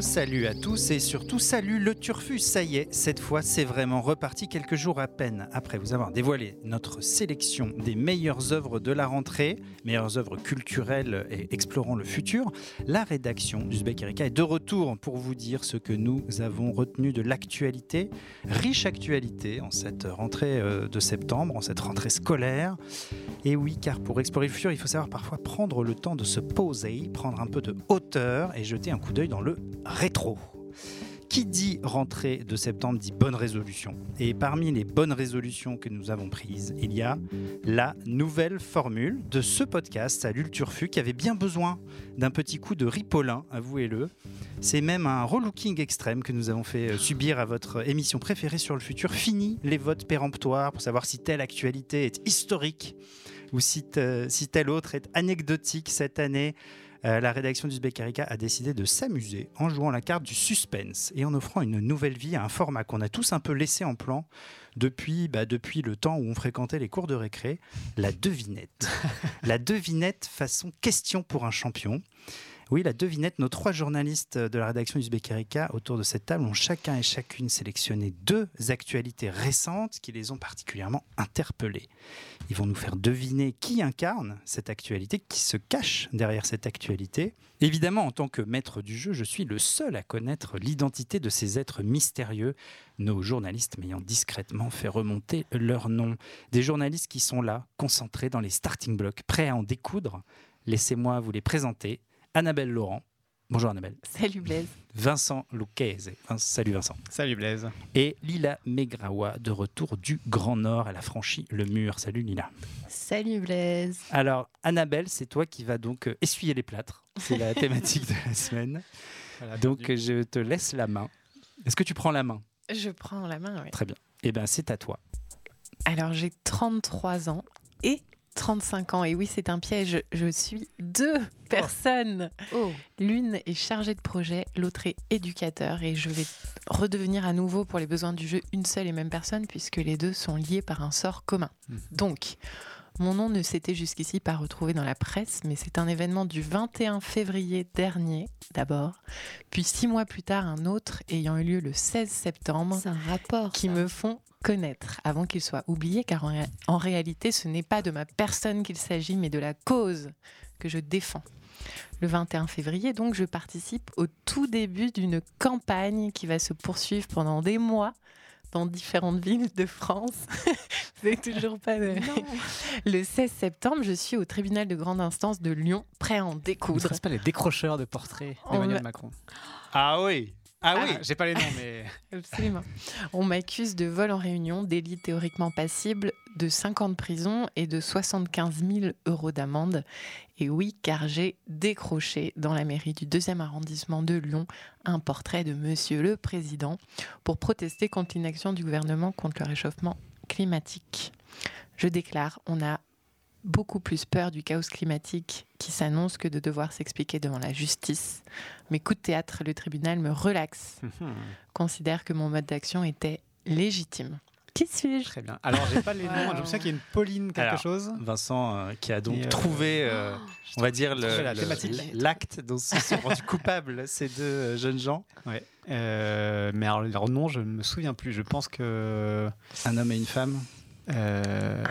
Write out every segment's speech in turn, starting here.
Salut à tous et surtout salut le Turfu. Ça y est, cette fois c'est vraiment reparti quelques jours à peine après vous avoir dévoilé notre sélection des meilleures œuvres de la rentrée, meilleures œuvres culturelles et explorant le futur. La rédaction d'Uzbek Erika est de retour pour vous dire ce que nous avons retenu de l'actualité, riche actualité en cette rentrée euh, de septembre, en cette rentrée scolaire. Et oui, car pour explorer le futur, il faut savoir parfois prendre le temps de se poser, prendre un peu de hauteur et jeter un coup d'œil dans le rétro. Qui dit rentrée de septembre dit bonne résolution. Et parmi les bonnes résolutions que nous avons prises, il y a la nouvelle formule de ce podcast, Salut le Turfu, qui avait bien besoin d'un petit coup de ripolin, avouez-le. C'est même un relooking extrême que nous avons fait euh, subir à votre émission préférée sur le futur. Fini les votes péremptoires pour savoir si telle actualité est historique ou si, si telle autre est anecdotique cette année. Euh, la rédaction du Erika a décidé de s'amuser en jouant la carte du suspense et en offrant une nouvelle vie à un format qu'on a tous un peu laissé en plan depuis, bah, depuis le temps où on fréquentait les cours de récré, la devinette. la devinette façon question pour un champion. Oui, la devinette, nos trois journalistes de la rédaction du Erika autour de cette table ont chacun et chacune sélectionné deux actualités récentes qui les ont particulièrement interpellés. Ils vont nous faire deviner qui incarne cette actualité, qui se cache derrière cette actualité. Évidemment, en tant que maître du jeu, je suis le seul à connaître l'identité de ces êtres mystérieux, nos journalistes m'ayant discrètement fait remonter leur nom. Des journalistes qui sont là, concentrés dans les starting blocks, prêts à en découdre. Laissez-moi vous les présenter. Annabelle Laurent. Bonjour Annabelle. Salut Blaise. Vincent Lucchese. Salut Vincent. Salut Blaise. Et Lila Megrawa, de retour du Grand Nord. Elle a franchi le mur. Salut Lila. Salut Blaise. Alors, Annabelle, c'est toi qui vas donc euh, essuyer les plâtres. C'est la thématique de la semaine. Voilà, Donc, euh, je te laisse la main. Est-ce que tu prends la main? Je prends la main, oui. Très bien. Eh bien, c'est à toi. Alors j'ai 33 ans et 35 ans. Et oui, c'est un piège. Je suis deux personnes. Oh, L'une est chargée de projet, l'autre est éducateur. Et je vais redevenir à nouveau, pour les besoins du jeu, une seule et même personne, puisque les deux sont liés par un sort commun. Mhm. Donc, mon nom ne s'était jusqu'ici pas retrouvé dans la presse, mais c'est un événement du 21 février dernier, d'abord, puis six mois plus tard, un autre ayant eu lieu le 16 septembre un rapport. qui ça. me font connaître avant qu'il soit oublié, car en, ré- en réalité, ce n'est pas de ma personne qu'il s'agit, mais de la cause que je défends. Le 21 février, donc, je participe au tout début d'une campagne qui va se poursuivre pendant des mois dans différentes villes de France. N'avez toujours pas de... Le 16 septembre, je suis au tribunal de grande instance de Lyon, prêt à en Ne découdre. serait-ce pas les décrocheurs de portraits d'Emmanuel Macron Ah oui Ah Ah, J'ai pas les noms, mais Absolument. On m'accuse de vol en réunion, délit théoriquement passible de 5 ans de prison et de 75 000 euros d'amende. Et oui, car j'ai décroché dans la mairie du 2e arrondissement de Lyon un portrait de Monsieur le Président pour protester contre l'inaction du gouvernement contre le réchauffement climatique. Je déclare, on a beaucoup plus peur du chaos climatique qui s'annonce que de devoir s'expliquer devant la justice. Mais coup de théâtre, le tribunal me relaxe considère que mon mode d'action était légitime. Qui suis-je? Très bien. Alors, j'ai pas les noms. Je me souviens qu'il y a une Pauline quelque Alors, chose. Vincent, euh, qui a donc euh, trouvé, euh, on va dire, l'acte dont se sont rendus coupables ces deux jeunes gens. Ouais. Euh, mais alors, leur nom, je me souviens plus. Je pense que. Un homme et une femme. Euh,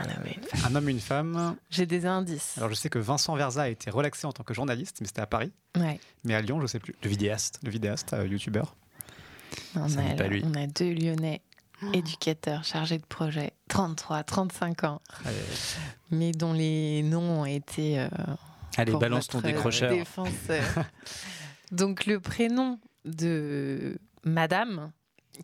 un homme et une femme. J'ai des indices. Alors, je sais que Vincent Verza a été relaxé en tant que journaliste, mais c'était à Paris. Ouais. Mais à Lyon, je sais plus. Le vidéaste. Le vidéaste, euh, youtubeur. On, Ça a, n'est pas lui. on a deux Lyonnais éducateurs chargés de projet, 33, 35 ans, mais dont les noms ont été euh, Allez, pour balance ton décrocheur. Donc le prénom de Madame,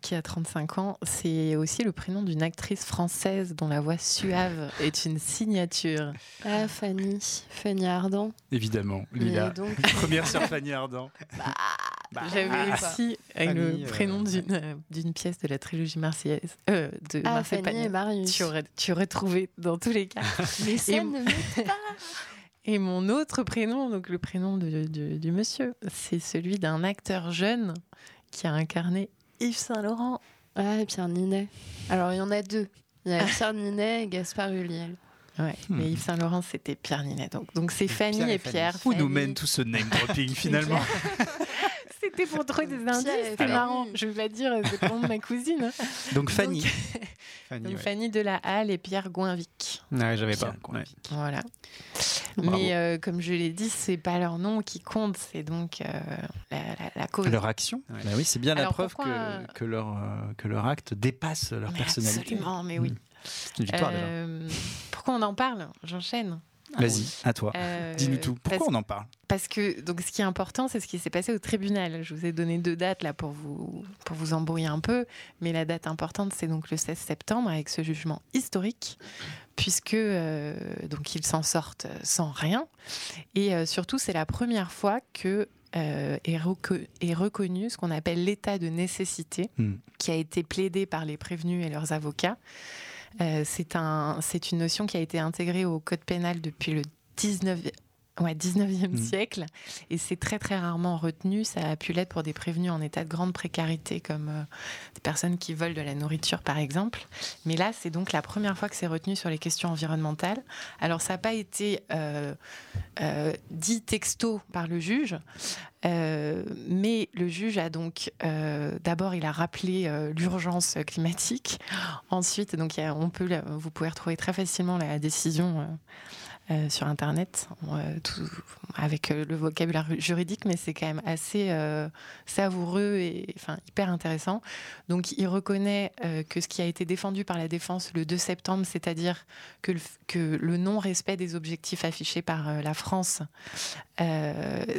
qui a 35 ans, c'est aussi le prénom d'une actrice française dont la voix suave est une signature. Ah, Fanny. Fanny Ardant. Évidemment, Lila. donc, Première sur Fanny Ardant. bah, Bah, J'avais ah, aussi Fanny, le euh, prénom d'une euh, d'une pièce de la trilogie marseillaise. Euh, de Ah, Marcel Fanny et. Marius. Tu aurais, tu aurais trouvé dans tous les cas. Mais ça Et- ne pas. Et mon autre prénom, donc le prénom de- de- du monsieur, c'est celui d'un acteur jeune qui a incarné Yves Saint-Laurent. Ouais, Pierre Ninet. Alors, il y en a deux. Il y a Pierre Ninet et Gaspard Ulliel. Ouais, Hmm. mais Yves Saint-Laurent, c'était Pierre Ninet. Donc, donc c'est Fanny Pierre et et Fanny. Pierre. Où nous Fanny- mène tout ce name dropping finalement C'était pour trouver des indices, et c'était marrant. Je vais pas dire, c'est de ma cousine. hein. Donc Fanny. Fanny, Donc ouais. Fanny de la Halle et Pierre Goinvic. Ouais, j'avais pas. Goinvic. Voilà. Bravo. Mais euh, comme je l'ai dit, c'est pas leur nom qui compte, c'est donc euh, la, la- la cause. Leur action Ouais. Bah oui, c'est bien la preuve pourquoi, que, que, leur, euh, que leur acte dépasse leur Mais personnalité. Absolument, mais oui. C'est une victoire déjà. Pourquoi on en parle? J'enchaîne. Vas-y, à toi. Euh, Dis-nous tout. Pourquoi on en parle parce que donc ce qui est important, c'est ce qui s'est passé au tribunal. Je vous ai donné deux dates là pour vous pour vous embrouiller un peu, mais la date importante, c'est donc le 16 septembre avec ce jugement historique, puisque euh, donc ils s'en sortent sans rien, et euh, surtout c'est la première fois que euh, est, reco- est reconnu ce qu'on appelle l'état de nécessité, Hmm. qui a été plaidé par les prévenus et leurs avocats. Euh, c'est un, c'est une notion qui a été intégrée au code pénal depuis le 19, ouais, 19e Mhm. siècle et c'est très très rarement retenu. Ça a pu l'être pour des prévenus en état de grande précarité comme euh, des personnes qui volent de la nourriture par exemple. Mais là, c'est donc la première fois que c'est retenu sur les questions environnementales. Alors ça n'a pas été euh, euh, dit texto par le juge, mais le juge a donc d'abord il a rappelé l'urgence climatique. Ensuite, donc a- on peut, vous pouvez retrouver très facilement la décision. Euh, sur internet euh, tout- avec euh, le vocabulaire juridique mais c'est quand même assez savoureux et enfin hyper intéressant donc il reconnaît que ce qui a été défendu par la défense le 2 septembre c'est-à-dire que le, f- que le non-respect des objectifs affichés par la France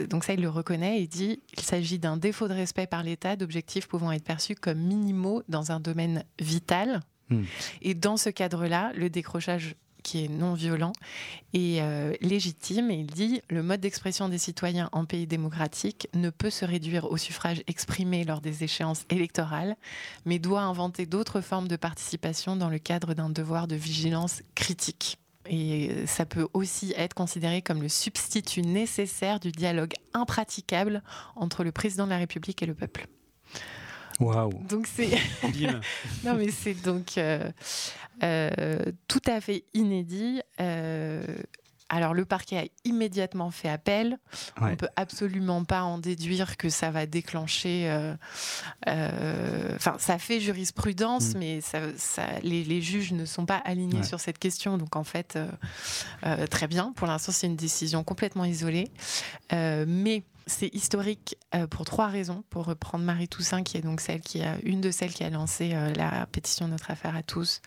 donc ça il le reconnaît et dit il s'agit d'un défaut de respect par l'État d'objectifs pouvant être perçus comme minimaux dans un domaine vital Hmm. et dans ce cadre-là le décrochage qui est non violent est euh, légitime et il dit le mode d'expression des citoyens en pays démocratique ne peut se réduire au suffrage exprimé lors des échéances électorales mais doit inventer d'autres formes de participation dans le cadre d'un devoir de vigilance critique. Et euh, ça peut aussi être considéré comme le substitut nécessaire du dialogue impraticable entre le président de la République et le peuple. Waouh Donc c'est non, mais c'est donc euh, euh, tout à fait inédit. Alors, le parquet a immédiatement fait appel. On ne peut absolument pas en déduire que ça va déclencher. euh, euh, Enfin, ça fait jurisprudence, Mm. mais ça, ça- les, les juges ne sont pas alignés Ouais. sur cette question. Donc, en fait, euh, très bien. Pour l'instant, c'est une décision complètement isolée. Mais c'est historique pour trois raisons. Pour reprendre Marie Toussaint, qui est donc celle qui a une de celles qui a lancé la pétition Notre affaire à tous.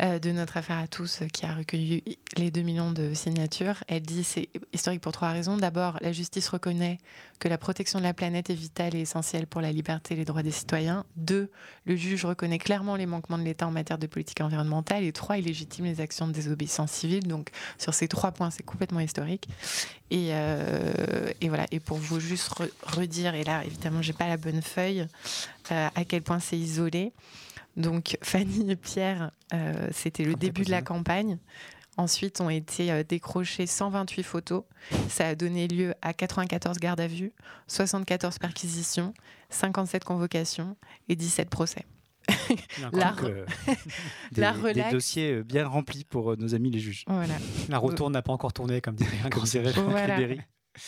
Euh, de notre affaire à tous, euh, qui a recueilli les 2 millions de signatures. Elle dit c'est historique pour trois raisons. D'abord, la justice reconnaît que la protection de la planète est vitale et essentielle pour la liberté et les droits des citoyens. Deux, le juge reconnaît clairement les manquements de l'État en matière de politique environnementale. Et trois, il légitime les actions de désobéissance civile. Donc, sur ces trois points, c'est complètement historique. Et, euh, voilà. Et pour vous juste re- redire, et là, évidemment, j'ai pas la bonne feuille, à quel point c'est isolé. Donc, Fanny et Pierre, euh, c'était le début de la campagne. Ensuite, ont été euh, décrochées 128 photos. Ça a donné lieu à 94 gardes à vue, 74 perquisitions, 57 convocations et 17 procès. La, euh, des, la des dossiers euh, bien remplis pour nos amis les juges. voilà. La retourne n'a pas encore tourné, comme dirait, Franck Voilà.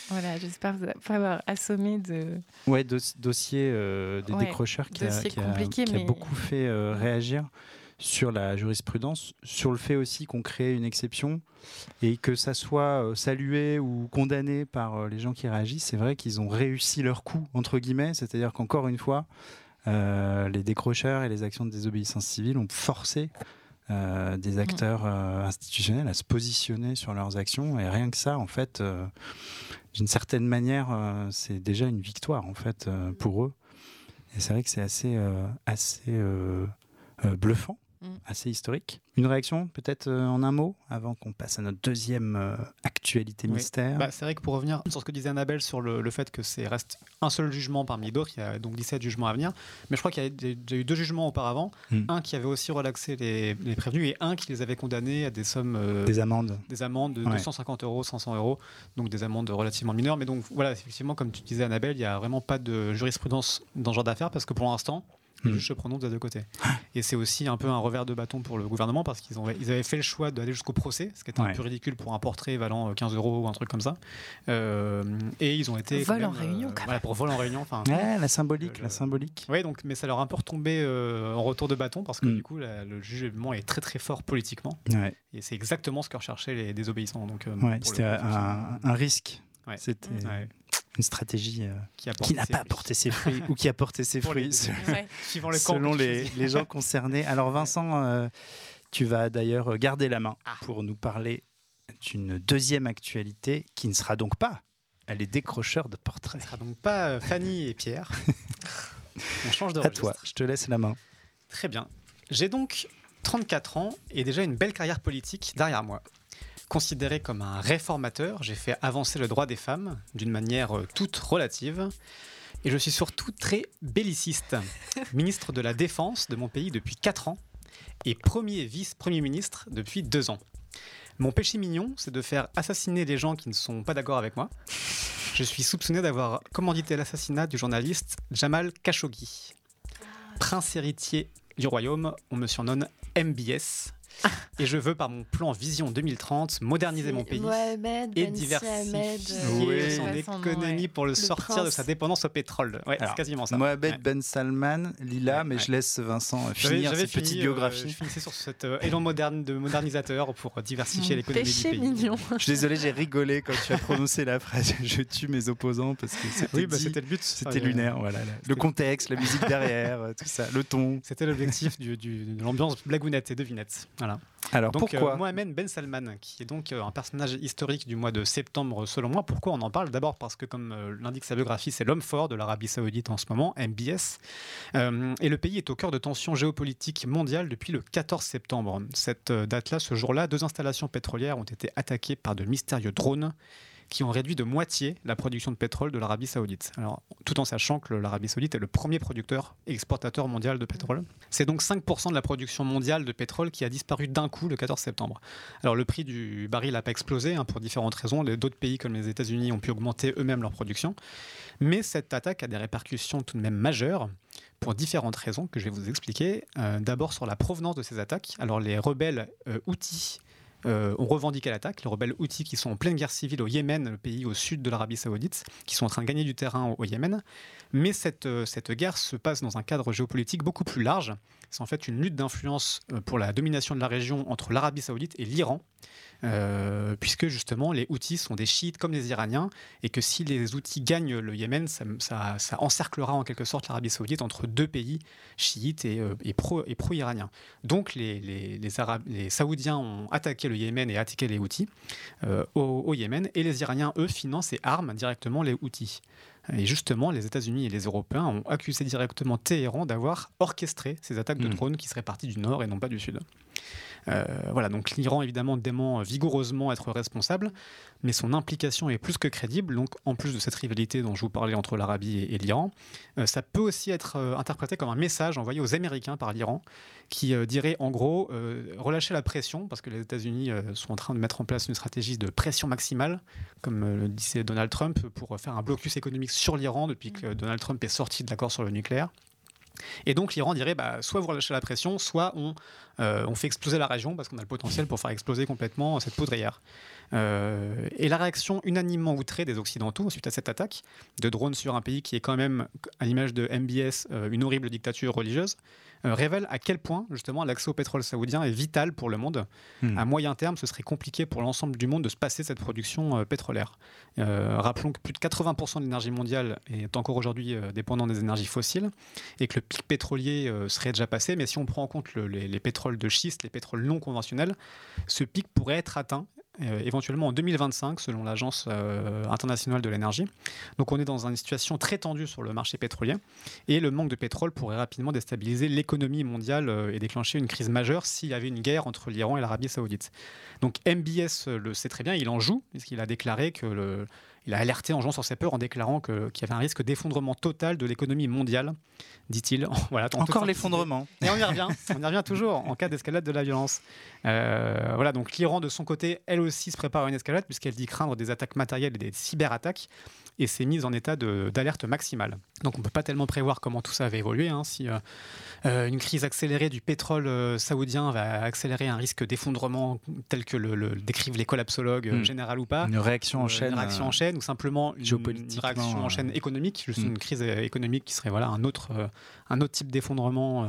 Voilà. J'espère vous pas avoir assommé de. Ouais, dos- dossier euh, des Ouais, décrocheurs qui a, qui beaucoup fait euh, réagir sur la jurisprudence, sur le fait aussi qu'on crée une exception et que ça soit euh, salué ou condamné par les gens qui réagissent. C'est vrai qu'ils ont réussi leur coup, entre guillemets, c'est-à-dire qu'encore une fois, euh, les décrocheurs et les actions de désobéissance civile ont forcé euh, des acteurs euh, institutionnels à se positionner sur leurs actions et rien que ça, en fait, euh, d'une certaine manière, c'est déjà une victoire en fait pour eux. Et c'est vrai que c'est assez, assez bluffant Mm. Assez historique. Une réaction, peut-être euh, en un mot, avant qu'on passe à notre deuxième euh, actualité Oui. mystère? Bah, c'est vrai que pour revenir sur ce que disait Annabelle sur le, le fait que c'est reste un seul jugement parmi d'autres, il y a donc 17 jugements à venir, mais je crois qu'il y a eu deux jugements auparavant, Hmm. un qui avait aussi relaxé les, les prévenus et un qui les avait condamnés à des sommes, euh, Des amendes. des amendes de Ouais. 250 euros, 500 euros, donc des amendes relativement mineures. Mais donc voilà, effectivement, comme tu disais Annabelle, il n'y a vraiment pas de jurisprudence dans ce genre d'affaires parce que pour l'instant, les juges se prononcent des deux côtés. Et c'est aussi un peu un revers de bâton pour le gouvernement parce qu'ils ont, ils avaient fait le choix d'aller jusqu'au procès, ce qui était Ouais. un peu ridicule pour un portrait valant euh, 15 euros ou un truc comme ça. Euh, et ils ont été. Vol en même, réunion, quand voilà, pour vol en réunion. Enfin, Ouais, la symbolique, Le- la symbolique. oui, donc, mais ça leur a un peu retombé euh, en retour de bâton parce que Mm. du coup, la- le jugement est très très fort politiquement. Ouais, Et c'est exactement ce que recherchaient les désobéissants. Donc, euh, ouais, pour le c'était un, risque. Ouais. C'était ouais, une stratégie euh, qui, n'a pas ses fruits. porté ses fruits ou qui a porté ses les fruits Ouais. Le selon les, les gens concernés. Alors Vincent, euh, tu vas d'ailleurs garder la main Ah. pour nous parler d'une deuxième actualité qui ne sera donc pas elle est décrocheur de Ce portraits. sera donc pas euh, Fanny et Pierre. On change de À registre. toi, je te laisse la main. Très bien. J'ai donc 34 ans et déjà une belle carrière politique derrière moi. Considéré comme un réformateur, j'ai fait avancer le droit des femmes d'une manière euh, toute relative. Et je suis surtout très belliciste. Ministre de la Défense de mon pays depuis 4 ans et premier vice-premier ministre depuis 2 ans. Mon péché mignon, c'est de faire assassiner les gens qui ne sont pas d'accord avec moi. Je suis soupçonné d'avoir commandité l'assassinat du journaliste Jamal Khashoggi. Prince héritier du royaume, on me surnomme MBS. Et je veux, par mon plan Vision 2030, moderniser mon pays Mohamed et Ben diversifier Samed, Oui. son économie pour le, Le sortir de sa dépendance au pétrole. Ouais, c'est quasiment ça. Mohamed Ouais. Ben Salman, Lila, Ouais, mais ouais. je laisse Vincent euh, finir cette petite fini, euh, biographie. je finissais sur cet euh, élan moderne de modernisateur pour diversifier l'économie du pays. mignon. Je suis désolé, j'ai rigolé quand tu as prononcé la phrase « je tue mes opposants » parce que c'était Oui, bah, c'était le but. c'était euh, lunaire. Voilà, là. le contexte, la musique derrière, euh, tout ça, le ton. C'était l'objectif de l'ambiance blagounette et devinette. Voilà. Alors Donc, pourquoi euh, Mohamed Ben Salman, qui est donc euh, un personnage historique du mois de septembre, selon moi. Pourquoi on en parle D'abord? Parce que, comme euh, l'indique sa biographie, c'est l'homme fort de l'Arabie Saoudite en ce moment, MBS. Et le pays est au cœur de tensions géopolitiques mondiales depuis le 14 septembre. Cette date-là, ce jour-là, deux installations pétrolières ont été attaquées par de mystérieux drones qui ont réduit de moitié la production de pétrole de l'Arabie Saoudite. Alors, tout en sachant que l'Arabie Saoudite est le premier producteur et exportateur mondial de pétrole. C'est donc 5% de la production mondiale de pétrole qui a disparu d'un coup le 14 septembre. Alors, le prix du baril n'a pas explosé hein, pour différentes raisons. D'autres pays comme les États-Unis ont pu augmenter eux-mêmes leur production. Mais cette attaque a des répercussions tout de même majeures pour différentes raisons que je vais vous expliquer. Euh, D'abord sur la provenance de ces attaques. Alors, les rebelles euh, Houthis euh, ont revendiqué l'attaque. Les rebelles Houthis qui sont en pleine guerre civile au Yémen, le pays au sud de l'Arabie Saoudite, qui sont en train de gagner du terrain au, au Yémen. Mais cette, euh, cette guerre se passe dans un cadre géopolitique beaucoup plus large. C'est en fait une lutte d'influence euh, pour la domination de la région entre l'Arabie Saoudite et l'Iran. Euh, puisque justement les Houthis sont des chiites comme les Iraniens et que si les Houthis gagnent le Yémen, ça, encerclera en quelque sorte l'Arabie Saoudite entre deux pays chiites et, euh, pro-iraniens. Donc les, Saoudiens ont attaqué le Yémen et attaqué les Houthis euh, au, au Yémen et les Iraniens, eux, financent et arment directement les Houthis. Et justement, les États-Unis et les Européens ont accusé directement Téhéran d'avoir orchestré ces attaques de Mhm. drones qui seraient parties du nord et non pas du sud. Euh, voilà, donc l'Iran évidemment dément vigoureusement être responsable, mais son implication est plus que crédible. Donc, en plus de cette rivalité dont je vous parlais entre l'Arabie et, l'Iran, euh, ça peut aussi être euh, interprété comme un message envoyé aux Américains par l'Iran, qui dirait en gros relâcher la pression, parce que les États-Unis sont en train de mettre en place une stratégie de pression maximale, comme le disait Donald Trump, pour faire un blocus économique sur l'Iran depuis que Donald Trump est sorti de l'accord sur le nucléaire. Et donc l'Iran dirait bah, soit vous relâchez la pression, soit on, euh, on fait exploser la région parce qu'on a le potentiel pour faire exploser complètement cette poudrière. Euh, et la réaction unanimement outrée des Occidentaux suite à cette attaque de drones sur un pays qui est quand même, à l'image de MBS, euh, une horrible dictature religieuse, euh, révèle à quel point justement l'accès au pétrole saoudien est vital pour le monde. Hmm. À moyen terme, ce serait compliqué pour l'ensemble du monde de se passer cette production pétrolière. Rappelons que plus de 80% de l'énergie mondiale est encore aujourd'hui dépendant des énergies fossiles et que le pic pétrolier serait déjà passé, mais si on prend en compte le- les, les pétroles de schiste, les pétroles non conventionnels, ce pic pourrait être atteint euh, éventuellement en 2025, selon l'Agence euh, internationale de l'énergie. Donc on est dans une situation très tendue sur le marché pétrolier, et le manque de pétrole pourrait rapidement déstabiliser l'économie mondiale euh, et déclencher une crise majeure s'il y avait une guerre entre l'Iran et l'Arabie saoudite. Donc MBS le sait très bien, il en joue, puisqu'il a déclaré que le, il a alerté en jouant sur ses peurs en déclarant qu'il y avait un risque d'effondrement total de l'économie mondiale, dit-il. Voilà, Encore l'effondrement. Et on y revient, on y revient toujours en cas d'escalade de la violence. Euh, voilà, donc l'Iran de son côté, elle aussi se prépare à une escalade puisqu'elle dit craindre des attaques matérielles et des cyberattaques et s'est mise en état d'alerte maximale. Donc on ne peut pas tellement prévoir comment tout ça va évoluer. hein. si euh, euh, une crise accélérée du pétrole euh, saoudien va accélérer un risque d'effondrement tel que le, le décrivent les collapsologues, Hmm. général ou pas, Une réaction en chaîne. Une réaction en chaîne ou simplement une, réaction en chaîne économique, juste mm. une crise économique qui serait voilà, un, autre, un autre type d'effondrement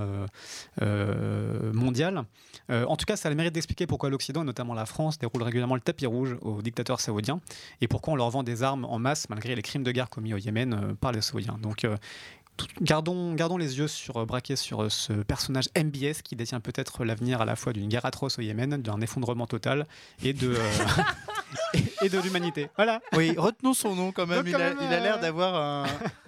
mondial. En tout cas, ça a le mérite d'expliquer pourquoi l'Occident, notamment la France, déroule régulièrement le tapis rouge aux dictateurs saoudiens et pourquoi on leur vend des armes en masse malgré les crimes de guerre commis au Yémen euh, par les saoudiens. Donc, euh, tout- Gardons, gardons les yeux sur, euh, braqués sur ce personnage MBS qui détient peut-être l'avenir à la fois d'une guerre atroce au Yémen, d'un effondrement total et de, et, de l'humanité. Voilà. Oui, retenons son nom quand même. Il, quand a, même, il a l'air euh, d'avoir un-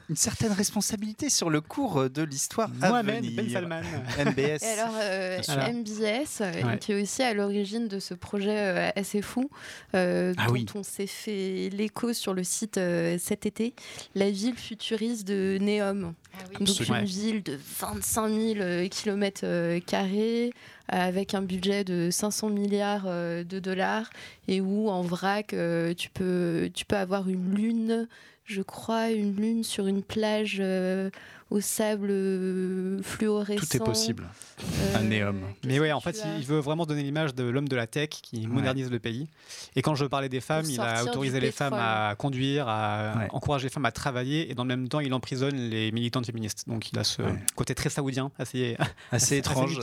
une certaine responsabilité sur le cours de l'histoire à Mohamed. Ben Salman. MBS. Et alors, euh. MBS, euh, Ouais. qui est aussi à l'origine de ce projet euh, assez fou, euh, Ah dont oui. on s'est fait l'écho sur le site euh, cet été, la ville futuriste de Neom. Donc Absolument. une ville de 25 000 km carrés, avec un budget de 500 milliards euh, de dollars, et où en vrac, euh, tu, peux, tu peux avoir une lune, je crois, une lune sur une plage euh, au sable euh, fluorescent. Tout est possible. Euh, Un Neom. Mais que en fait, il veut vraiment donner l'image de l'homme de la tech qui modernise le pays. Et quand je parlais des femmes, il a autorisé les femmes à conduire, à Ouais. encourager les femmes à travailler, et dans le même temps, il emprisonne les militantes féministes. Donc il a ce Ouais. côté très saoudien, assez, Assez assez étrange.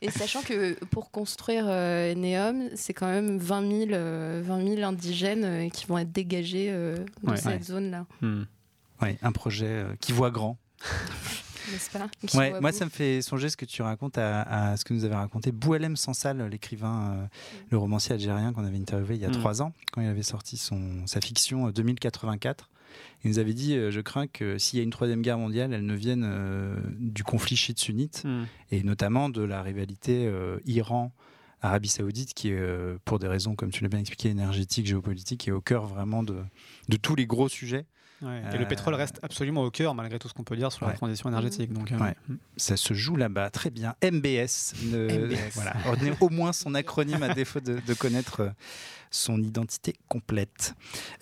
Et sachant que pour construire euh, Neom, c'est quand même 20 000, euh, 20 000 indigènes euh, qui vont être dégagés euh, de Ouais. Cette zone-là, Hmm. Ouais, un projet euh, qui voit grand. n'est-ce pas? Ouais, moi, ça me fait songer ce que tu racontes à, à ce que nous avait raconté Boualem Sansal, l'écrivain, euh, le romancier algérien qu'on avait interviewé il y a Mm. trois ans, quand il avait sorti son, sa fiction euh, 2084. Il nous avait dit euh, Je crains que s'il y a une troisième guerre mondiale, elle ne vienne euh, du conflit chiite-sunnite, Hmm. et notamment de la rivalité euh, Iran. Arabie Saoudite, qui est, euh, pour des raisons, comme tu l'as bien expliqué, énergétiques, géopolitiques, est au cœur vraiment de, de tous les gros sujets. Ouais. Et Euh, le pétrole reste absolument au cœur, malgré tout ce qu'on peut dire sur Ouais. la transition énergétique. Donc, euh, Ouais. hmm. Ça se joue là-bas, très bien. MBS, ne- MBS. voilà, au moins son acronyme à défaut de, de connaître euh, son identité complète.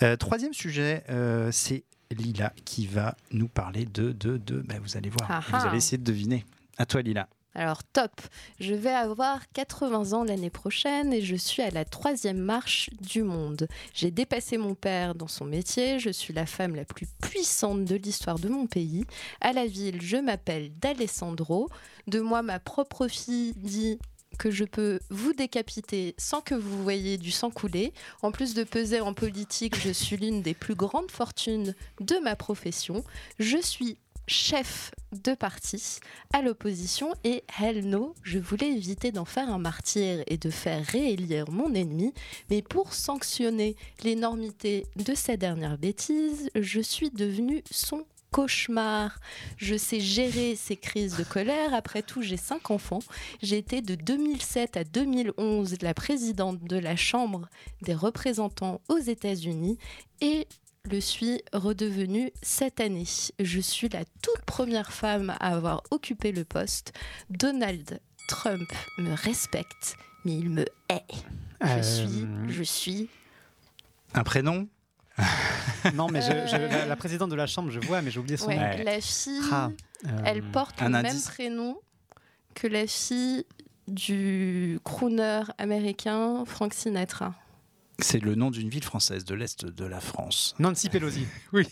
Euh, troisième sujet, euh, c'est Lila qui va nous parler de... de, de ben, vous allez voir, Ah vous ah. allez essayer de deviner. À toi Lila. Alors top, je vais avoir 80 ans l'année prochaine et je suis à la troisième marche du monde. J'ai dépassé mon père dans son métier, je suis la femme la plus puissante de l'histoire de mon pays. À la ville, je m'appelle D'Alessandro. De moi, ma propre fille dit que je peux vous décapiter sans que vous voyez du sang couler. En plus de peser en politique, je suis l'une des plus grandes fortunes de ma profession. Je suis chef de parti à l'opposition et hell no, je voulais éviter d'en faire un martyr et de faire réélire mon ennemi, mais pour sanctionner l'énormité de ces dernières bêtises, je suis devenue son cauchemar. Je sais gérer ces crises de colère. Après tout, j'ai cinq enfants. J'ai été de 2007 à 2011 la présidente de la Chambre des représentants aux États-Unis et le suis redevenue cette année. Je suis la toute première femme à avoir occupé le poste. Donald Trump me respecte, mais il me hait. Je Euh, suis, je suis. Un prénom? Non, mais je- je- la, la présidente de la Chambre, je vois, mais j'ai oublié son Ouais, nom. Ouais. La fille, Ah, euh, elle porte un le même prénom que la fille du crooner américain Frank Sinatra. C'est le nom d'une ville française de l'Est de la France. Nancy Pelosi. Merci.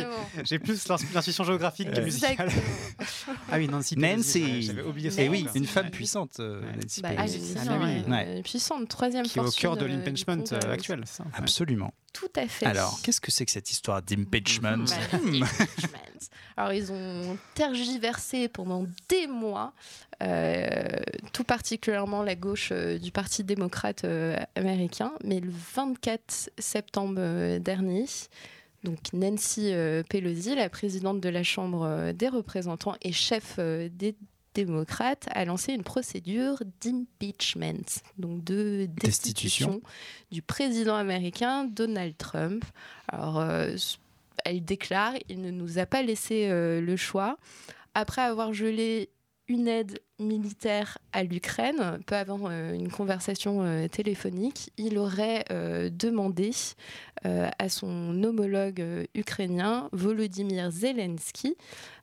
Exactement. J'ai plus l'intuition géographique que musicale. Exactement. Ah oui, Nancy Pelosi. Nancy. J'avais oublié son Et nom, oui, une femme Ouais. puissante, euh, Ouais. Nancy Bah, Pelosi. Ah, oui. euh, Ouais. puissante, troisième Qui est au cœur de euh, l'impeachment euh, actuel. ça. Absolument. Tout à fait. Alors, qu'est-ce que c'est que cette histoire d'impeachment Alors, ils ont tergiversé pendant des mois, euh, tout particulièrement la gauche euh, du Parti démocrate euh, américain, mais le 24 septembre dernier, donc Nancy Pelosi, la présidente de la Chambre des représentants et chef des démocrates, a lancé une procédure d'impeachment, donc de destitution du président américain Donald Trump. Alors, elle déclare il ne nous a pas laissé le choix. Après avoir gelé une aide militaire à l'Ukraine, peu avant euh, une conversation euh, téléphonique, il aurait euh, demandé à son homologue ukrainien, Volodymyr Zelensky,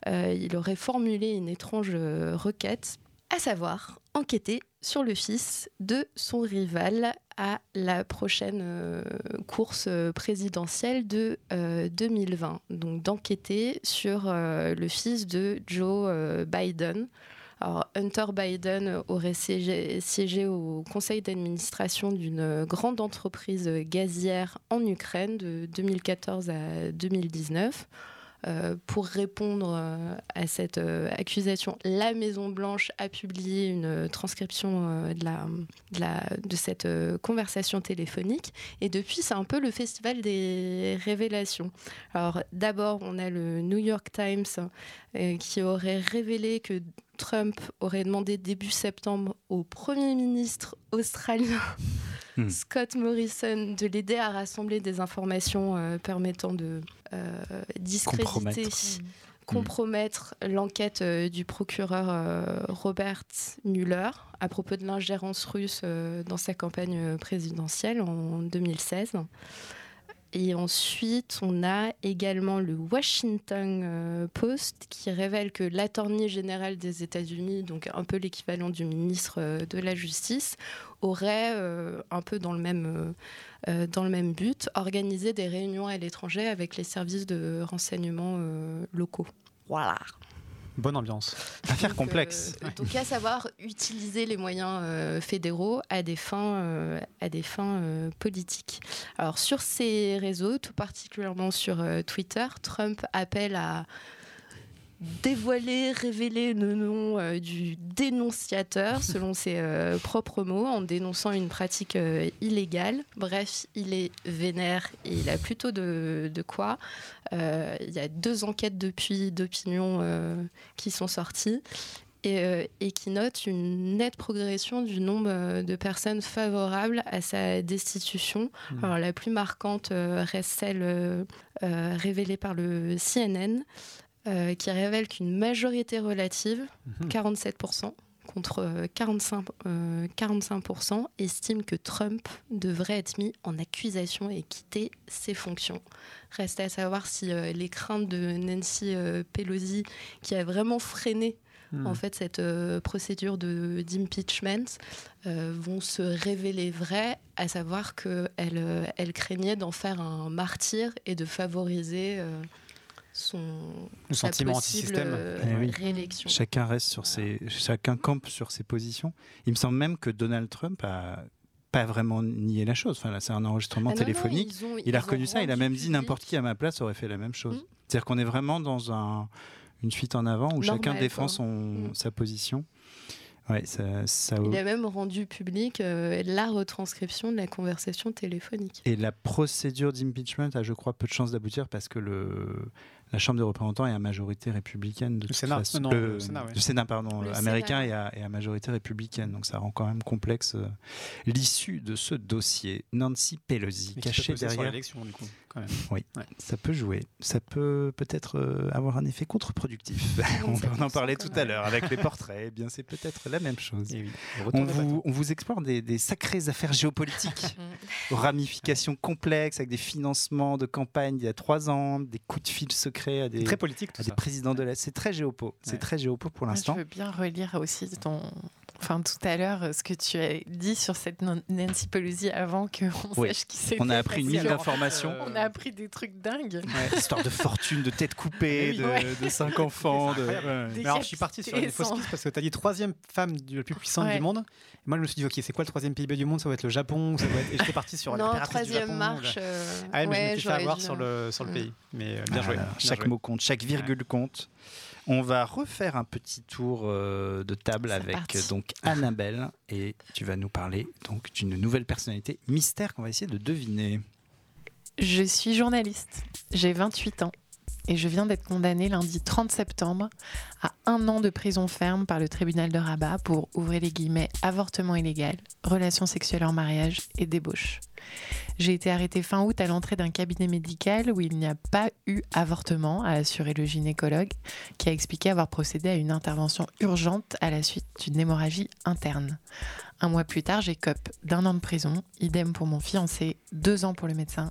il aurait formulé une étrange requête, à savoir enquêter sur le fils de son rival à la prochaine course présidentielle de 2020. Donc d'enquêter sur le fils de Joe Biden. Alors, Hunter Biden aurait siégé, au conseil d'administration d'une grande entreprise gazière en Ukraine de 2014 à 2019. Euh, pour répondre euh, à cette euh, accusation, la Maison-Blanche a publié une transcription de, cette conversation téléphonique. Et depuis, c'est un peu le festival des révélations. Alors, d'abord, on a le New York Times qui aurait révélé que Trump aurait demandé début septembre au Premier ministre australien hmm. Scott Morrison de l'aider à rassembler des informations euh, permettant de euh, discréditer, compromettre, hmm. l'enquête euh, du procureur Robert Mueller à propos de l'ingérence russe dans sa campagne présidentielle en 2016. Et ensuite, on a également le Washington euh, Post qui révèle que l'attorney général des États-Unis, donc un peu l'équivalent du ministre euh, de la Justice, aurait, euh, un peu dans le, même, dans le même but, organisé des réunions à l'étranger avec les services de renseignement locaux. Voilà. Bonne ambiance. Affaire complexe. Euh, donc à savoir utiliser les moyens euh, fédéraux à des fins, euh, à des fins politiques. Alors sur ces réseaux, tout particulièrement sur Twitter, Trump appelle à dévoiler, révéler le nom euh, du dénonciateur, selon ses euh, propres mots, en dénonçant une pratique euh, illégale. Bref, il est vénère et il a plutôt de, quoi. il y a deux enquêtes depuis d'opinion qui sont sorties. Et, qui notent une nette progression du nombre de personnes favorables à sa destitution. Mmh. Alors, la plus marquante reste celle révélée par le CNN, euh, qui révèle qu'une majorité relative, 47%, mhm. contre 45, euh, 45%, euh, estime que Trump devrait être mis en accusation et quitter ses fonctions. Reste à savoir si les craintes de Nancy Pelosi, qui a vraiment freiné mhm. en fait cette procédure d'impeachment, vont se révéler vraies, à savoir qu'elle elle craignait d'en faire un martyr et de favoriser son le sentiment anti-système. Euh, eh réélection. Chacun reste sur ses, chacun campe sur ses positions. Il me semble même que Donald Trump a pas vraiment nié la chose. Enfin, là, c'est un enregistrement ah téléphonique. il a reconnu ça. Il a même dit n'importe qui à ma place aurait fait la même chose. Hmm. C'est-à-dire qu'on est vraiment dans un, une fuite en avant où chacun défend son, hmm. sa position. Ouais, ça, ça... Il a même rendu public euh, la retranscription de la conversation téléphonique. Et la procédure d'impeachment a, je crois, peu de chances d'aboutir parce que le, la Chambre des représentants est à majorité républicaine de le Sénat, façon. le, Sénat, pardon, américain Est, à, majorité républicaine, donc ça rend quand même complexe euh, l'issue de ce dossier. Nancy Pelosi, cachée derrière. l'élection, du coup, quand même. Oui, ça peut jouer. Ça peut peut-être euh, avoir un effet contre-productif. on en parlait tout à l'heure avec les portraits. Eh bien, c'est peut-être la même chose. on, vous, on, vous, explore des, des sacrées affaires géopolitiques, ramifications complexes avec des financements de campagne il y a trois ans, des coups de fil secrets à des, très politique, des présidents de la. C'est très géopo. C'est très géopo pour l'instant. Je veux bien relire aussi ton, enfin tout à l'heure, ce que tu as dit sur cette Nancy Pelosi avant qu'on sache qui c'était. On a appris une mine d'informations. On a appris des trucs dingues. Ouais, histoire de fortune, de tête coupée, Oui, de, de cinq enfants. De... ouais. Mais alors, je suis parti sur une fausse parce que tu as dit troisième femme du- la plus puissante Ouais. du monde. Et moi, je me suis dit, ok, c'est quoi le troisième PIB du monde? Ça va être le Japon. Ça va être... Et j'étais parti sur non, troisième Japon, marche. euh, Ah ouais, mais je ouais, m'étais fait avoir sur le, sur le Mm. pays. Mais euh, bien joué. bien chaque joué. mot compte, chaque virgule compte. On va refaire un petit tour euh, de table avec parti. donc Annabelle et tu vas nous parler donc d'une nouvelle personnalité mystère qu'on va essayer de deviner. Je suis journaliste, j'ai 28 ans et je viens d'être condamnée lundi 30 septembre à un an de prison ferme par le tribunal de Rabat pour, ouvrir les guillemets, avortement illégal, relations sexuelles hors mariage et débauche. J'ai été arrêtée fin août à l'entrée d'un cabinet médical où il n'y a pas eu avortement, a assuré le gynécologue, qui a expliqué avoir procédé à une intervention urgente à la suite d'une hémorragie interne. Un mois plus tard, j'écope d'un an de prison, idem pour mon fiancé, deux ans pour le médecin,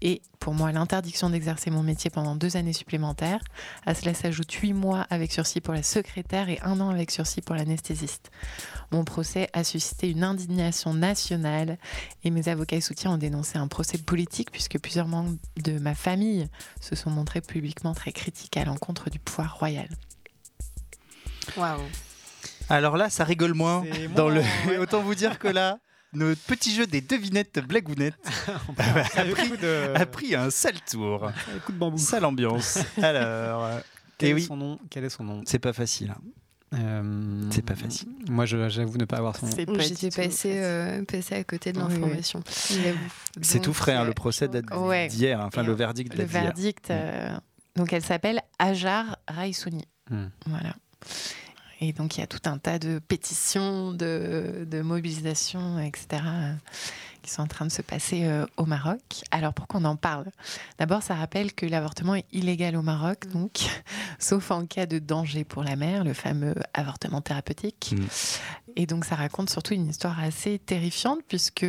et pour moi, l'interdiction d'exercer mon métier pendant deux années supplémentaires. À cela s'ajoute huit mois avec sursis pour la secrétaire et un an avec sursis pour l'anesthésiste. Mon procès a suscité une indignation nationale et mes avocats et soutiens ont dénoncé un procès politique puisque plusieurs membres de ma famille se sont montrés publiquement très critiques à l'encontre du pouvoir royal. Waouh. Alors là, ça rigole moins. Dans le... ouais. Autant vous dire que là, notre petit jeu des devinettes blagounettes a pris de, a pris un sale tour. un coup de bambou. Sale ambiance. Alors, euh, Quel et est oui, son nom? Quel est son nom? C'est pas facile. hein. Euh, C'est pas facile. Moi, je- j'avoue ne pas avoir son nom. J'étais facile. euh, à côté de Oui, oui. l'information. C'est tout frais, hein, euh, le procès date Ouais. d'hier, enfin Et le verdict Le date d'hier. verdict, euh, donc elle s'appelle Ajar Raissouni. Hmm. Voilà. Et donc il y a tout un tas de pétitions, de, de mobilisations, etc., qui sont en train de se passer euh, au Maroc. Alors pourquoi on en parle D'abord, ça rappelle que l'avortement est illégal au Maroc, donc, sauf en cas de danger pour la mère, le fameux avortement thérapeutique. Mm. Et donc ça raconte surtout une histoire assez terrifiante, puisque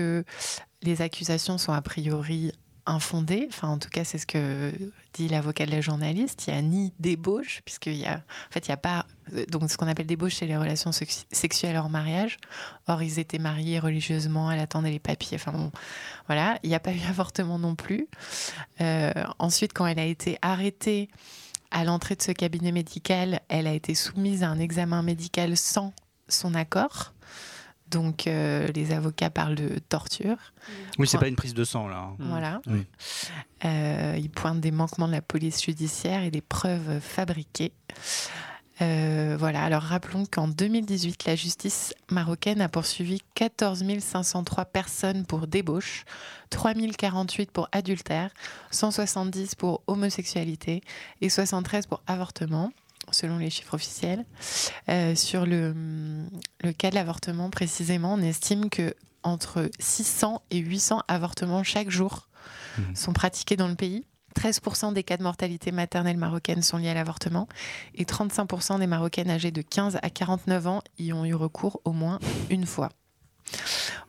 les accusations sont a priori infondées. Enfin, en tout cas, c'est ce que dit l'avocat de la journaliste. Il n'y a ni débauche, puisqu'il y a, en fait, il y a pas, donc ce qu'on appelle débauche, c'est les relations sex- sexuelles hors mariage. Or, ils étaient mariés religieusement, elle attendait les papiers. Enfin bon, voilà. Il n'y a pas eu avortement non plus. Euh, ensuite, quand elle a été arrêtée à l'entrée de ce cabinet médical, elle a été soumise à un examen médical sans son accord. Donc, euh, les avocats parlent de torture. Oui, c'est pas une prise de sang là. hein. Voilà. Oui. Euh, ils pointent des manquements de la police judiciaire et des preuves fabriquées. Euh, voilà, alors rappelons qu'en 2018, la justice marocaine a poursuivi 14 503 personnes pour débauche, 3 048 pour adultère, 170 pour homosexualité et 73 pour avortement, selon les chiffres officiels. Euh, sur le, le cas de l'avortement, précisément, on estime que entre 600 et 800 avortements chaque jour Mhm. sont pratiqués dans le pays. 13% des cas de mortalité maternelle marocaine sont liés à l'avortement et 35% des Marocaines âgées de 15 à 49 ans y ont eu recours au moins une fois.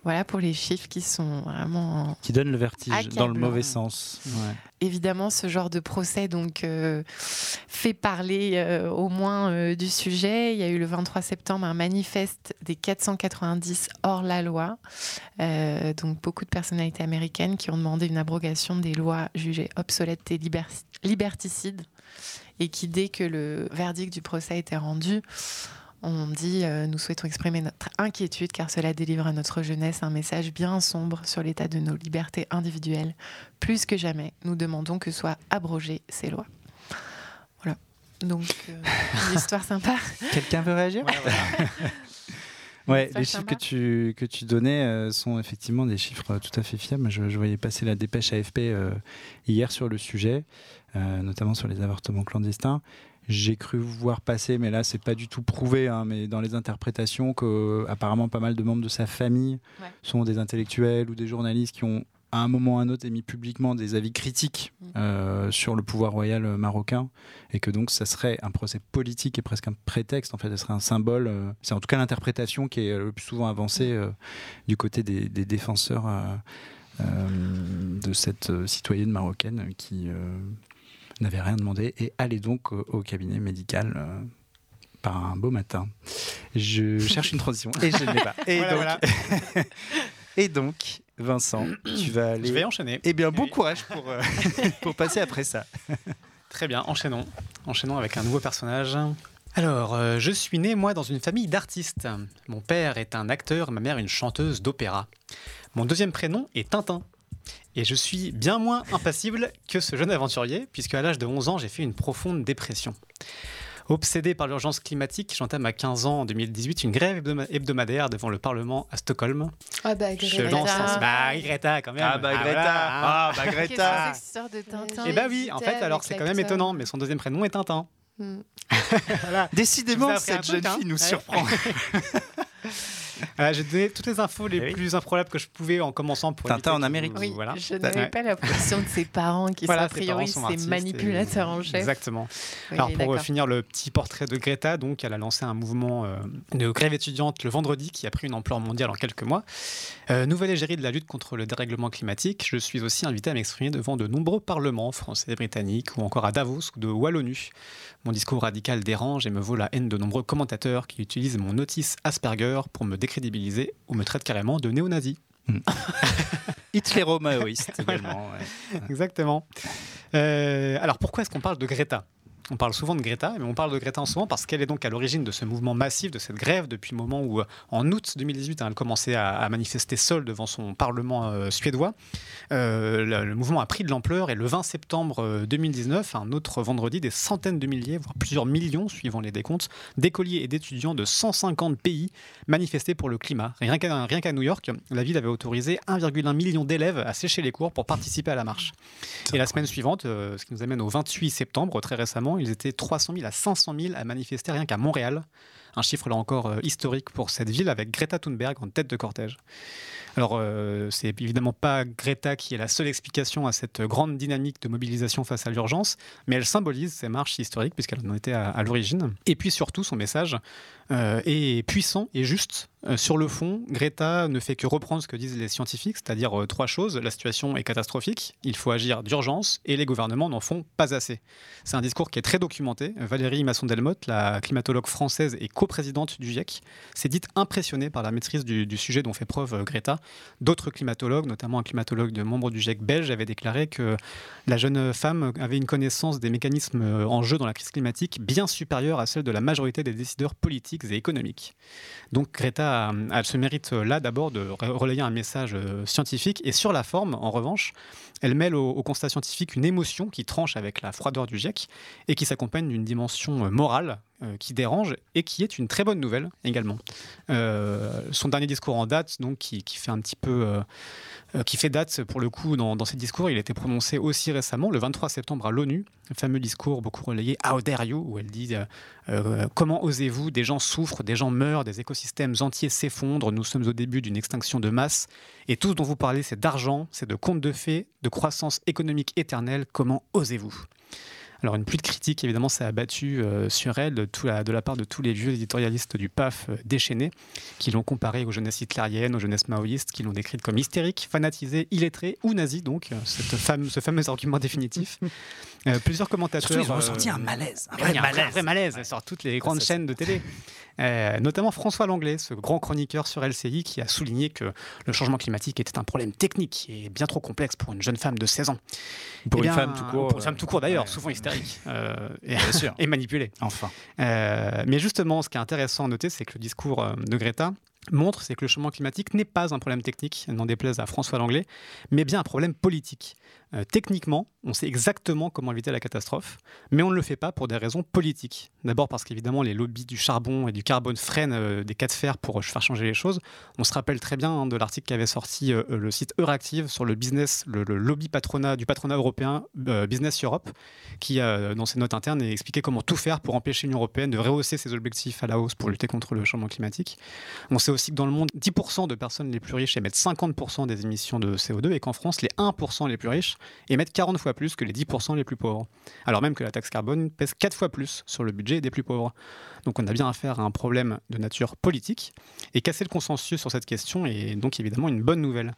Voilà pour les chiffres qui sont vraiment Qui donne le vertige dans le mauvais sens. Ouais. évidemment ce genre de procès donc euh, fait parler euh, au moins euh, du sujet. Il y a eu le 23 septembre un manifeste des 490 hors la loi. Donc beaucoup de personnalités américaines qui ont demandé une abrogation des lois jugées obsolètes et liber- liberticides et qui dès que le verdict du procès été rendu on dit euh, nous souhaitons exprimer notre inquiétude car cela délivre à notre jeunesse un message bien sombre sur l'état de nos libertés individuelles plus que jamais, nous demandons que soient abrogées ces lois. Voilà. Donc, euh, une histoire sympa. Quelqu'un veut réagir? Ouais, voilà. Ouais, Ça les chiffres que tu, que tu donnais euh, sont effectivement des chiffres tout à fait fiables. Je, je voyais passer la dépêche AFP euh, hier sur le sujet, euh, notamment sur les avortements clandestins. J'ai cru voir passer, mais là c'est pas du tout prouvé, hein, mais dans les interprétations que apparemment pas mal de membres de sa famille Ouais. sont des intellectuels ou des journalistes qui ont à un moment ou à un autre émis publiquement des avis critiques Mm. euh, sur le pouvoir royal euh, marocain et que donc ça serait un procès politique et presque un prétexte en fait, ça serait un symbole. euh, c'est en tout cas l'interprétation qui est le plus souvent avancée euh, du côté des, des défenseurs de cette citoyenne marocaine qui n'avait rien demandé et allait donc au, au cabinet médical euh, par un beau matin. Je cherche une transition et je ne l'ai pas. Et, Voilà, donc, voilà. et donc, Vincent, tu vas aller. Je vais enchaîner. Eh bien, bon Oui. courage pour, euh, pour passer après ça. Très bien, enchaînons. Enchaînons avec un nouveau personnage. Alors, euh, je suis né, moi, dans une famille d'artistes. Mon père est un acteur, ma mère une chanteuse d'opéra. Mon deuxième prénom est Tintin. Et je suis bien moins impassible que ce jeune aventurier, puisque à l'âge de 11 ans, j'ai fait une profonde dépression. Obsédé par l'urgence climatique, j'entame à 15 ans en 2018 une grève hebdoma- hebdomadaire devant le Parlement à Stockholm. Ah bah, Je Greta. lance un... Bah Greta quand même. Ah bah Greta voilà, hein. Ah bah Greta cette de Tintin Et bah oui, en fait, alors c'est quand même étonnant, mais son deuxième prénom est Tintin. Hmm. Voilà. Décidément, Je cette jeune fille nous Ouais. surprend. J'ai donné toutes les infos les Eh oui. plus improbables que je pouvais en commençant pour Tintin en que Amérique. Oui, Voilà. je n'avais ouais. pas la position de ses parents qui Voilà, sont a priori ses artistes et- manipulateurs en chef. Exactement. Oui, Alors pour euh, finir le petit portrait de Greta, donc elle a lancé un mouvement euh, de grève étudiante le vendredi qui a pris une ampleur mondiale en quelques mois. Euh, nouvelle égérie de la lutte contre le dérèglement climatique, je suis aussi invité à m'exprimer devant de nombreux parlements français, britanniques ou encore à Davos ou de Wallonie. Mon discours radical dérange et me vaut la haine de nombreux commentateurs qui utilisent mon notice Asperger pour me décrédibiliser ou me traitent carrément de néo-nazi. Hitléro-maoïste également. ouais. Exactement. Euh, alors pourquoi est-ce qu'on parle de Greta? On parle souvent de Greta, mais on parle de Greta en ce moment parce qu'elle est donc à l'origine de ce mouvement massif, de cette grève, depuis le moment où, euh, en août 2018, hein, elle commençait à, manifester seule devant son parlement euh, suédois. Euh, le, mouvement a pris de l'ampleur et le 20 septembre euh, 2019, un autre vendredi, des centaines de milliers, voire plusieurs millions, suivant les décomptes, d'écoliers et d'étudiants de 150 pays manifestaient pour le climat. Rien qu'à rien qu'à New York, la ville avait autorisé 1,1 million d'élèves à sécher les cours pour participer à la marche. Et la semaine suivante, ce qui nous amène au 28 septembre, très récemment, ils étaient 300 000 à 500 000 à manifester rien qu'à Montréal. Un chiffre là encore euh, historique pour cette ville avec Greta Thunberg en tête de cortège. Alors, euh, c'est évidemment pas Greta qui est la seule explication à cette grande dynamique de mobilisation face à l'urgence, mais elle symbolise ces marches historiques puisqu'elle en était à, l'origine. Et puis surtout, son message euh, est puissant et juste. Euh, sur le fond, Greta ne fait que reprendre ce que disent les scientifiques, c'est-à-dire euh, trois choses. La situation est catastrophique, il faut agir d'urgence et les gouvernements n'en font pas assez. C'est un discours qui est très documenté. Valérie Masson-Delmotte, la climatologue française et coprésidente du GIEC, s'est dite impressionnée par la maîtrise du, sujet dont fait preuve euh, Greta. D'autres climatologues, notamment un climatologue de membre du GIEC belge, avaient déclaré que la jeune femme avait une connaissance des mécanismes en jeu dans la crise climatique bien supérieure à celle de la majorité des décideurs politiques et économiques. Donc Greta a, a ce mérite euh, là d'abord de re- relayer un message euh, scientifique. Et sur la forme, en revanche, elle mêle au, au constat scientifique une émotion qui tranche avec la froideur du GIEC et qui s'accompagne d'une dimension euh, morale euh, qui dérange et qui est une très bonne nouvelle également. Euh, son dernier discours en date, donc qui, fait un petit peu, euh, qui fait date pour le coup dans, dans ses discours, il a été prononcé aussi récemment, le 23 septembre à l'ONU, le fameux discours beaucoup relayé How dare you, où elle dit comment osez-vous, des gens souffrent, des gens meurent, des écosystèmes entiers s'effondrent, nous sommes au début d'une extinction de masse, et tout ce dont vous parlez, c'est d'argent, c'est de contes de fées, de croissance économique éternelle, comment osez-vous? Alors une pluie de critiques, évidemment, s'est abattue euh, sur elle de, la- de la part de tous les vieux éditorialistes du PAF euh, déchaînés, qui l'ont comparée aux jeunesses hitlériennes, aux jeunesses maoïstes, qui l'ont décrite comme hystérique, fanatisée, illettrée ou nazie, donc euh, cette fame- ce fameux argument définitif. Euh, plusieurs commentateurs... Surtout, ils ont ressenti un malaise. Un Ouais, vrai il y a un malaise. vrai malaise sur toutes les grandes chaînes de télé. Euh, notamment François Langlais, ce grand chroniqueur sur LCI, qui a souligné que le changement climatique était un problème technique et bien trop complexe pour une jeune femme de 16 ans. Pour Eh une bien, femme tout court. Pour une femme tout court d'ailleurs, ouais. souvent hystérique euh, et, et manipulée. Enfin. Euh, mais justement, ce qui est intéressant à noter, c'est que le discours euh, de Greta montre, c'est que le changement climatique n'est pas un problème technique, n'en déplaise à François Langlais, mais bien un problème politique. Euh, techniquement, on sait exactement comment éviter la catastrophe, mais on ne le fait pas pour des raisons politiques. D'abord parce qu'évidemment, les lobbies du charbon et du carbone freinent euh, des cas de fer pour euh, faire changer les choses. On se rappelle très bien hein, de l'article qu'avait sorti le site Euractiv sur le business, le, lobby patronat du patronat européen Business Europe, qui, dans ses notes internes, a expliqué comment tout faire pour empêcher l'Union européenne de rehausser ses objectifs à la hausse pour lutter contre le changement climatique. On sait aussi que dans le monde, 10% de personnes les plus riches émettent 50% des émissions de CO2 et qu'en France, les 1% les plus riches émettent 40 fois plus que les 10% les plus pauvres. Alors même que la taxe carbone pèse 4 fois plus sur le budget des plus pauvres. Donc on a bien affaire à un problème de nature politique et casser le consensus sur cette question est donc évidemment une bonne nouvelle.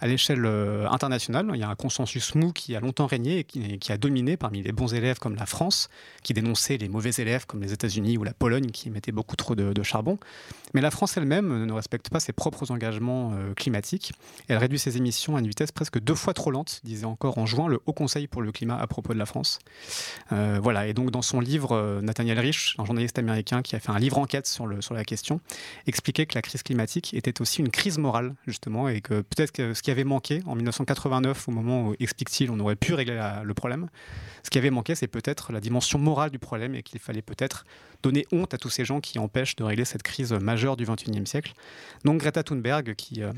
À l'échelle euh, internationale, il y a un consensus mou qui a longtemps régné et qui, a dominé parmi les bons élèves comme la France, qui dénonçait les mauvais élèves comme les États-Unis ou la Pologne qui mettaient beaucoup trop de, charbon. Mais la France elle-même ne respecte pas ses propres engagements euh, climatiques. Elle réduit ses émissions à une vitesse presque deux fois trop lente, disait encore en juin le Haut Conseil pour le climat à propos de la France. Euh, voilà, et donc dans son livre, Nathaniel Rich, un journaliste américain qui a fait un livre enquête sur, sur la question, expliquait que la crise climatique était aussi une crise morale, justement, et que peut-être que ce qui avait manqué en 1989, au moment où, explique-t-il, on aurait pu régler le problème, ce qui avait manqué, c'est peut-être la dimension morale du problème et qu'il fallait peut-être donner honte à tous ces gens qui empêchent de régler cette crise majeure du XXIe siècle. Donc Greta Thunberg, qui euh,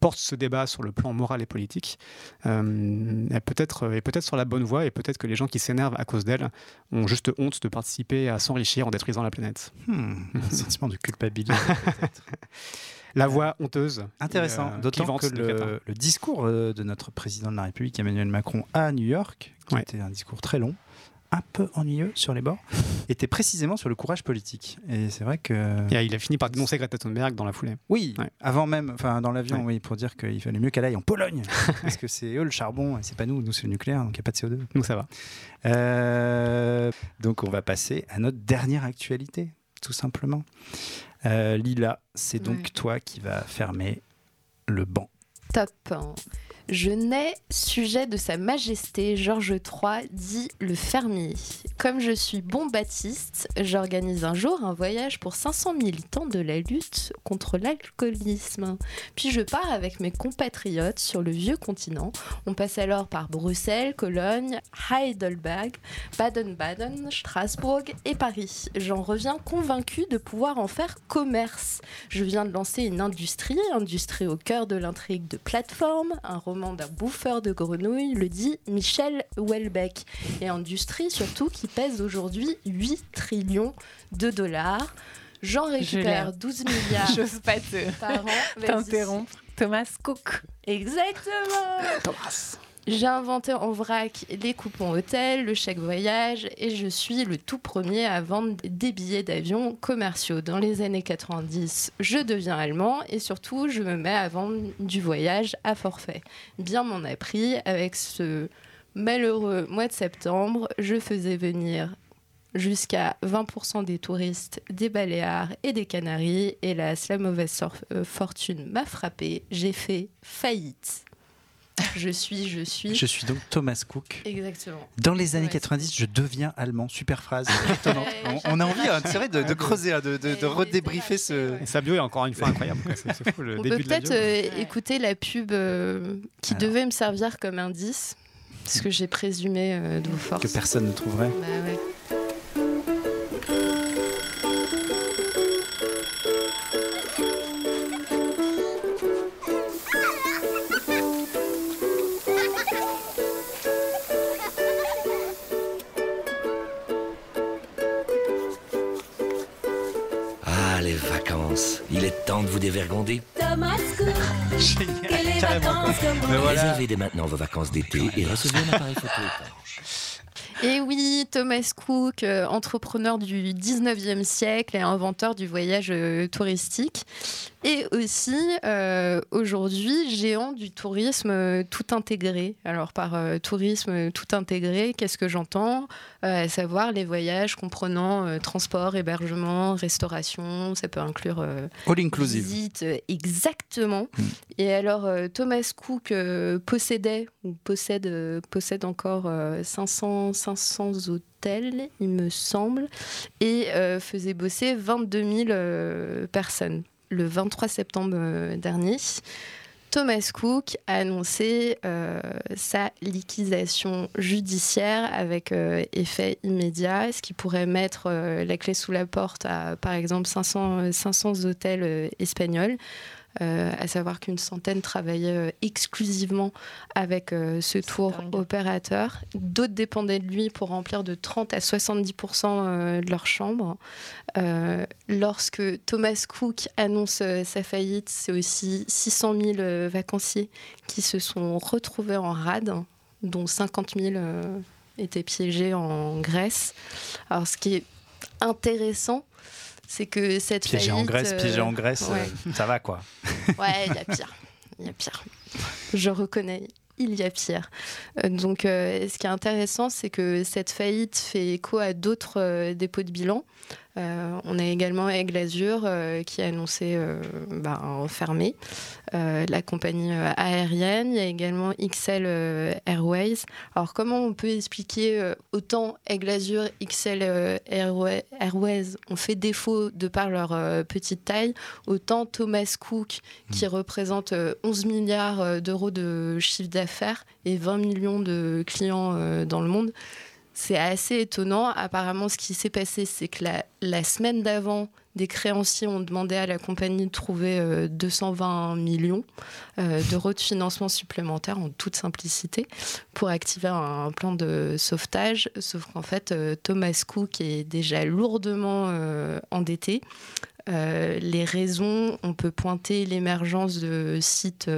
porte ce débat sur le plan moral et politique, euh, est peut-être est peut-être sur la bonne voie et peut-être que les gens qui s'énervent à cause d'elle ont juste honte de participer à s'enrichir en détruisant la planète. Hmm, un sentiment de culpabilité. la voix honteuse. Intéressant, euh, d'autant que le, discours euh, de notre président de la République, Emmanuel Macron, à New York, qui était un discours très long, un peu ennuyeux sur les bords, était précisément sur le courage politique. Et c'est vrai que. il a fini par dénoncer Greta Thunberg dans la foulée. Oui, avant même, enfin dans l'avion, oui, pour dire qu'il fallait mieux qu'elle aille en Pologne, parce que c'est eux le charbon et c'est pas nous, nous c'est le nucléaire, donc il n'y a pas de CO2. Donc ça va. Euh, donc on va passer à notre dernière actualité, tout simplement. Euh, Lila, c'est donc toi qui vas fermer le banc. Top. Je nais sujet de Sa Majesté Georges III, dit le fermier. Comme je suis bon baptiste, j'organise un jour un voyage pour 500 militants de la lutte contre l'alcoolisme. Puis je pars avec mes compatriotes sur le vieux continent. On passe alors par Bruxelles, Cologne, Heidelberg, Baden-Baden, Strasbourg et Paris. J'en reviens convaincu de pouvoir en faire commerce. Je viens de lancer une industrie, industrie au cœur de l'intrigue de plateforme, un roman d'un bouffeur de grenouilles, le dit Michel Houellebecq. Et industrie surtout qui pèse aujourd'hui 8 trillions de dollars. J'en récupère 12 milliards J'ose pas par an. T'interrompre. Thomas Cook. Exactement. Thomas. J'ai inventé en vrac les coupons hôtel, le chèque voyage et je suis le tout premier à vendre des billets d'avion commerciaux. Dans les années 90, je deviens allemand et surtout je me mets à vendre du voyage à forfait. Bien m'en a pris avec ce malheureux mois de septembre, je faisais venir jusqu'à 20% des touristes des Baléares et des Canaries. Hélas, la mauvaise euh, fortune m'a frappé. J'ai fait faillite. Je suis, je suis. Je suis donc Thomas Cook. Exactement. Dans les années 90, je deviens allemand. Super phrase. on, a envie, hein, vrai, de, creuser, hein, de, de, redébriefer ce. sa bio est encore une fois incroyable. on peut peut-être euh, écouter la pub euh, qui devait me servir comme indice, ce que j'ai présumé euh, de vos forces. Que personne ne trouverait. Bah vous Cook. Génial, les vacances comme Réservez dès maintenant vos vacances d'été et recevez un appareil photo et oui, Thomas Cook, euh, entrepreneur du 19e siècle et inventeur du voyage euh, touristique. Et aussi, euh, aujourd'hui, géant du tourisme tout intégré. Alors, par tourisme tout intégré, qu'est-ce que j'entends? À savoir les voyages comprenant transport, hébergement, restauration, ça peut inclure All inclusive. visite, exactement. Mm. Et alors, Thomas Cook possédait, ou possède, possède encore 500 500 hôtels, il me semble, et euh, faisait bosser 22 000 euh, personnes. Le 23 septembre euh, dernier, Thomas Cook a annoncé sa liquidation judiciaire avec effet immédiat, ce qui pourrait mettre la clé sous la porte à, par exemple, 500, 500 hôtels espagnols. À savoir qu'une centaine travaillaient exclusivement avec ce tour opérateur. D'autres dépendaient de lui pour remplir de 30 à 70% de leur chambre. lorsque Thomas Cook annonce sa faillite, c'est aussi 600 000 vacanciers qui se sont retrouvés en rade, dont 50 000 étaient piégés en Grèce. Alors, ce qui est intéressant, c'est que cette piégé en Grèce, piégé en Grèce, euh, ça va quoi. Ouais, il y a pire. Il y a pire. Je reconnais, il y a pire. Euh, donc, euh, ce qui est intéressant, c'est que cette faillite fait écho à d'autres dépôts de bilan. Euh, on a également Aigle Azur euh, qui a annoncé euh, bah, fermer la compagnie aérienne. Il y a également XL Airways. Alors comment on peut expliquer autant Aigle Azur, XL Airways ont fait défaut de par leur petite taille, autant Thomas Cook qui hmm. représente 11 milliards d'euros de chiffre d'affaires et 20 millions de clients dans le monde c'est assez étonnant. Apparemment, ce qui s'est passé, c'est que la, semaine d'avant, des créanciers ont demandé à la compagnie de trouver 220 euh, millions euh, d'euros de financement supplémentaire en toute simplicité pour activer un, plan de sauvetage. Sauf qu'en fait, euh, Thomas Cook est déjà lourdement endetté. les raisons, on peut pointer l'émergence de sites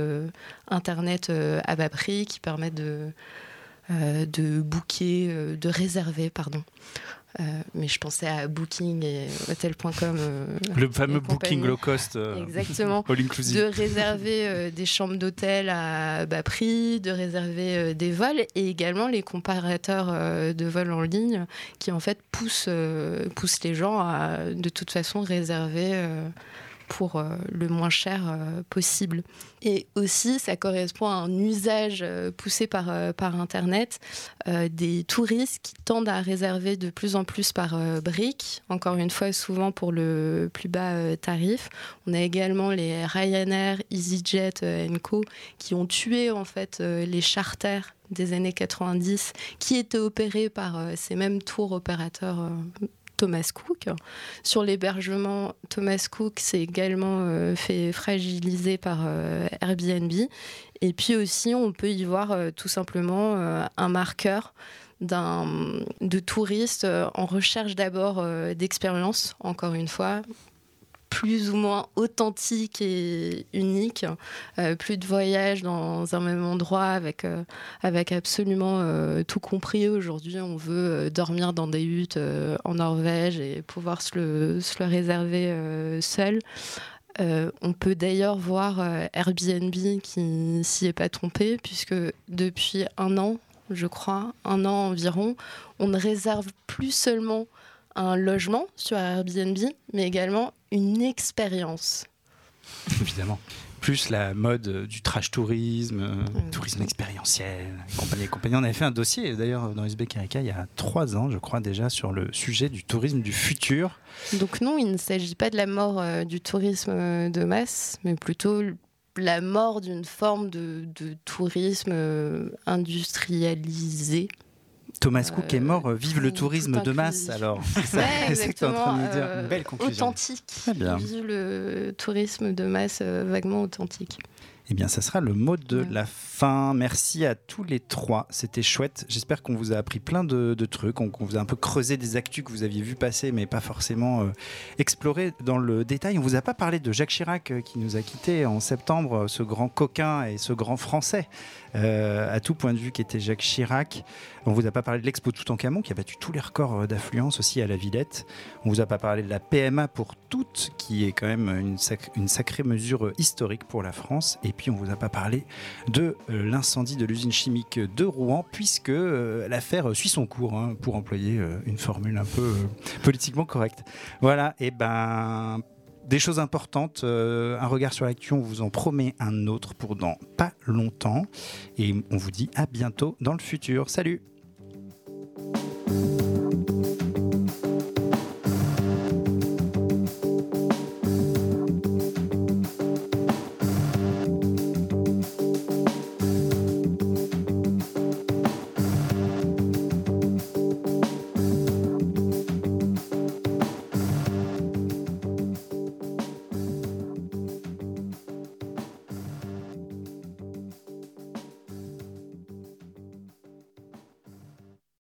internet à bas prix qui permettent de euh, de booker, euh, de réserver, pardon. Euh, mais je pensais à Booking et Hotel.com. le fameux Booking low cost. Exactement. De réserver des chambres d'hôtel à bas prix, de réserver des vols et également les comparateurs de vols en ligne qui en fait poussent, poussent les gens à de toute façon réserver pour euh, le moins cher euh, possible. Et aussi, ça correspond à un usage euh, poussé par, Internet des touristes qui tendent à réserver de plus en plus par briques, encore une fois, souvent pour le plus bas tarif. On a également les Ryanair, EasyJet Co qui ont tué en fait les charters des années 90 qui étaient opérés par ces mêmes tours opérateurs Thomas Cook. Sur l'hébergement, Thomas Cook s'est également euh, fait fragiliser par euh, Airbnb. Et puis aussi, on peut y voir euh, tout simplement un marqueur de touristes en recherche d'abord d'expérience, encore une fois, plus ou moins authentique et unique. Euh, plus de voyages dans un même endroit avec, euh, avec absolument euh, tout compris. Aujourd'hui, on veut dormir dans des huttes en Norvège et pouvoir se le, se le réserver seul. on peut d'ailleurs voir Airbnb qui s'y est pas trompé, puisque depuis un an, je crois, un an environ, on ne réserve plus seulement un logement sur Airbnb, mais également une expérience. Évidemment. Plus la mode du trash tourisme, mmh. tourisme expérientiel, compagnie et compagnie. On avait fait un dossier d'ailleurs dans SB Erika il y a trois ans, je crois déjà, sur le sujet du tourisme du futur. Donc non, il ne s'agit pas de la mort euh, du tourisme euh, de masse, mais plutôt la mort d'une forme de, de tourisme euh, industrialisé Thomas Cook est mort, euh, vive le tourisme de masse alors. C'est ça que tu es en train de dire. Euh, Belle conclusion. Authentique. Vive le tourisme de masse euh, vaguement authentique. Eh bien, ça sera le mot de la fin. Merci à tous les trois. C'était chouette. J'espère qu'on vous a appris plein de, trucs, qu'on vous a un peu creusé des actus que vous aviez vu passer, mais pas forcément euh, exploré dans le détail. On vous a pas parlé de Jacques Chirac euh, qui nous a quittés en septembre, ce grand coquin et ce grand Français. Euh, à tout point de vue qui était Jacques Chirac. On vous a pas parlé de l'Expo Toutankhamon qui a battu tous les records d'affluence aussi à la Villette. On vous a pas parlé de la PMA pour toutes qui est quand même une, une sacrée mesure historique pour la France. Et puis on vous a pas parlé de euh, l'incendie de l'usine chimique de Rouen puisque euh, l'affaire suit son cours hein, pour employer une formule un peu politiquement correcte. Voilà, et ben des choses importantes, euh, un regard sur l'actu, on vous en promet un autre pour dans pas longtemps. Et on vous dit à bientôt dans le futur. Salut